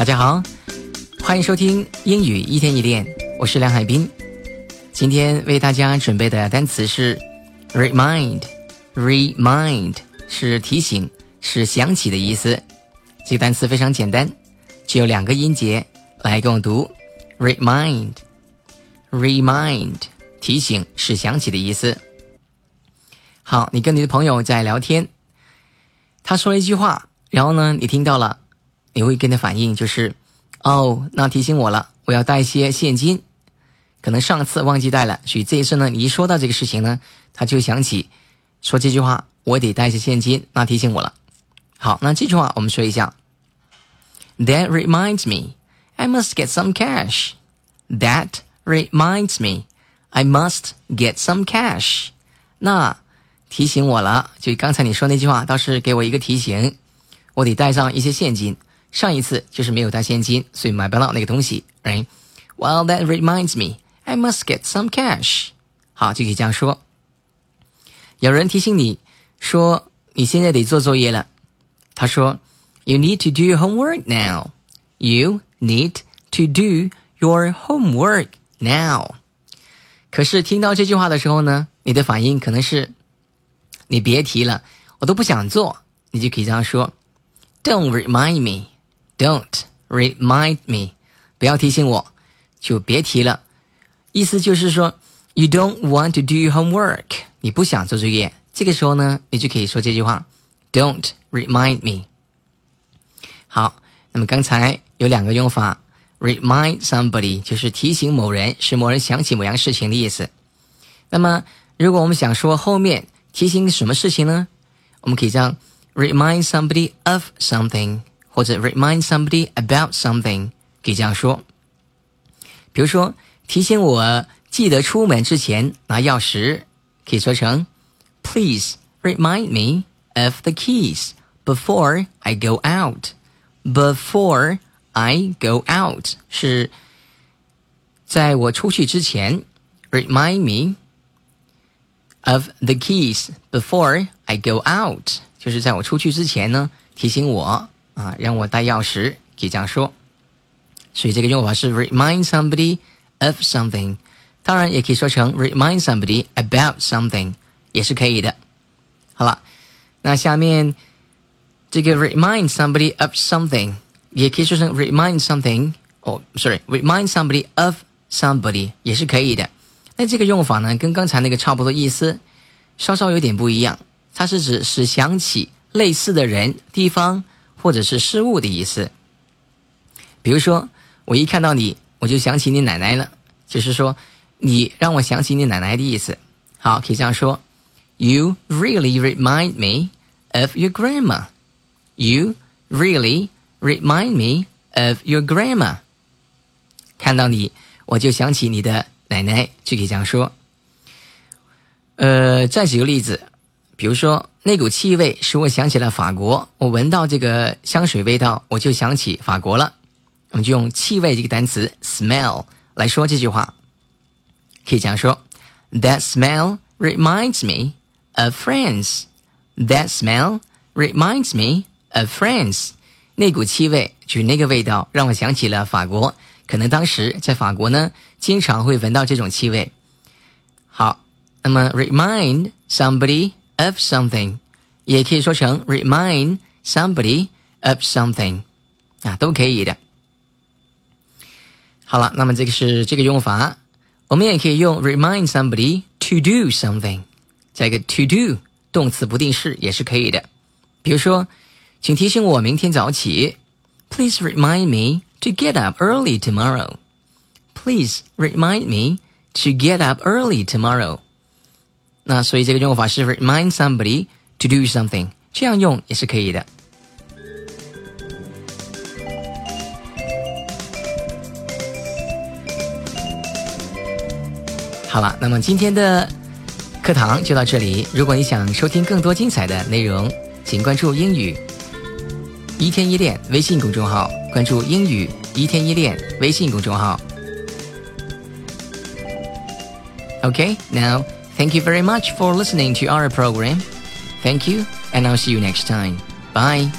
大家好，欢迎收听英语一天一练，我是梁海滨。今天为大家准备的单词是 remind，remind 是提醒，是想起的意思。这个单词非常简单，只有两个音节，来跟我读 remind，remind 提醒，是想起的意思。好，你跟你的朋友在聊天，他说了一句话，然后呢，你听到了。你会跟他反应就是，哦，那提醒我了，我要带一些现金，可能上次忘记带了，所以这一次呢，你一说到这个事情呢，他就想起说这句话，我得带一些现金，那提醒我了。好，那这句话我们说一下，That reminds me, I must get some cash. That reminds me, I must get some cash. 那提醒我了，就刚才你说那句话，倒是给我一个提醒，我得带上一些现金。上一次就是没有带现金，所以买不到那个东西，right? Well, that reminds me, I must get some cash. 好，就可以这样说。有人提醒你说你现在得做作业了，他说，You need to do your homework now. You need to do your homework now. 可是听到这句话的时候呢，你的反应可能是，你别提了，我都不想做，你就可以这样说，Don't remind me. Don't remind me，不要提醒我，就别提了。意思就是说，You don't want to do your homework，你不想做作业。这个时候呢，你就可以说这句话，Don't remind me。好，那么刚才有两个用法，remind somebody 就是提醒某人，使某人想起某样事情的意思。那么如果我们想说后面提醒什么事情呢？我们可以这样，remind somebody of something。或者 remind somebody about something，可以这样说。比如说，提醒我记得出门之前拿钥匙，可以说成 Please remind me of the keys before I go out. Before I go out 是在我出去之前，remind me of the keys before I go out，就是在我出去之前呢，提醒我。 啊，让我带钥匙，可以这样说。所以这个用法是 remind somebody of something，当然也可以说成 remind somebody about something，也是可以的。好了，那下面这个 remind somebody of something 也可以说成 remind something，哦，sorry，remind somebody of somebody 也是可以的。那这个用法呢，跟刚才那个差不多意思，稍稍有点不一样。它是指使想起类似的人、地方。或者是事物的意思，比如说，我一看到你，我就想起你奶奶了，就是说，你让我想起你奶奶的意思。好，可以这样说：You really remind me of your grandma. You really remind me of your grandma. 看到你，我就想起你的奶奶，就可以这样说。呃，再举个例子。比如说，那股气味使我想起了法国。我闻到这个香水味道，我就想起法国了。我们就用气味这个单词 smell 来说这句话，可以这样说：That smell reminds me of France. That smell reminds me of France. 那股气味就是那个味道，让我想起了法国。可能当时在法国呢，经常会闻到这种气味。好，那么 remind somebody。of something，也可以说成 remind somebody of something，啊，都可以的。好了，那么这个是这个用法，我们也可以用 remind somebody to do something，加一个 to do 动词不定式也是可以的。比如说，请提醒我明天早起。Please remind me to get up early tomorrow. Please remind me to get up early tomorrow. 那所以这个用法是 remind somebody to do something，这样用也是可以的。好了，那么今天的课堂就到这里。如果你想收听更多精彩的内容，请关注英语一天一练微信公众号，关注英语一天一练微信公众号。OK，now。Thank you very much for listening to our program. Thank you, and I'll see you next time. Bye.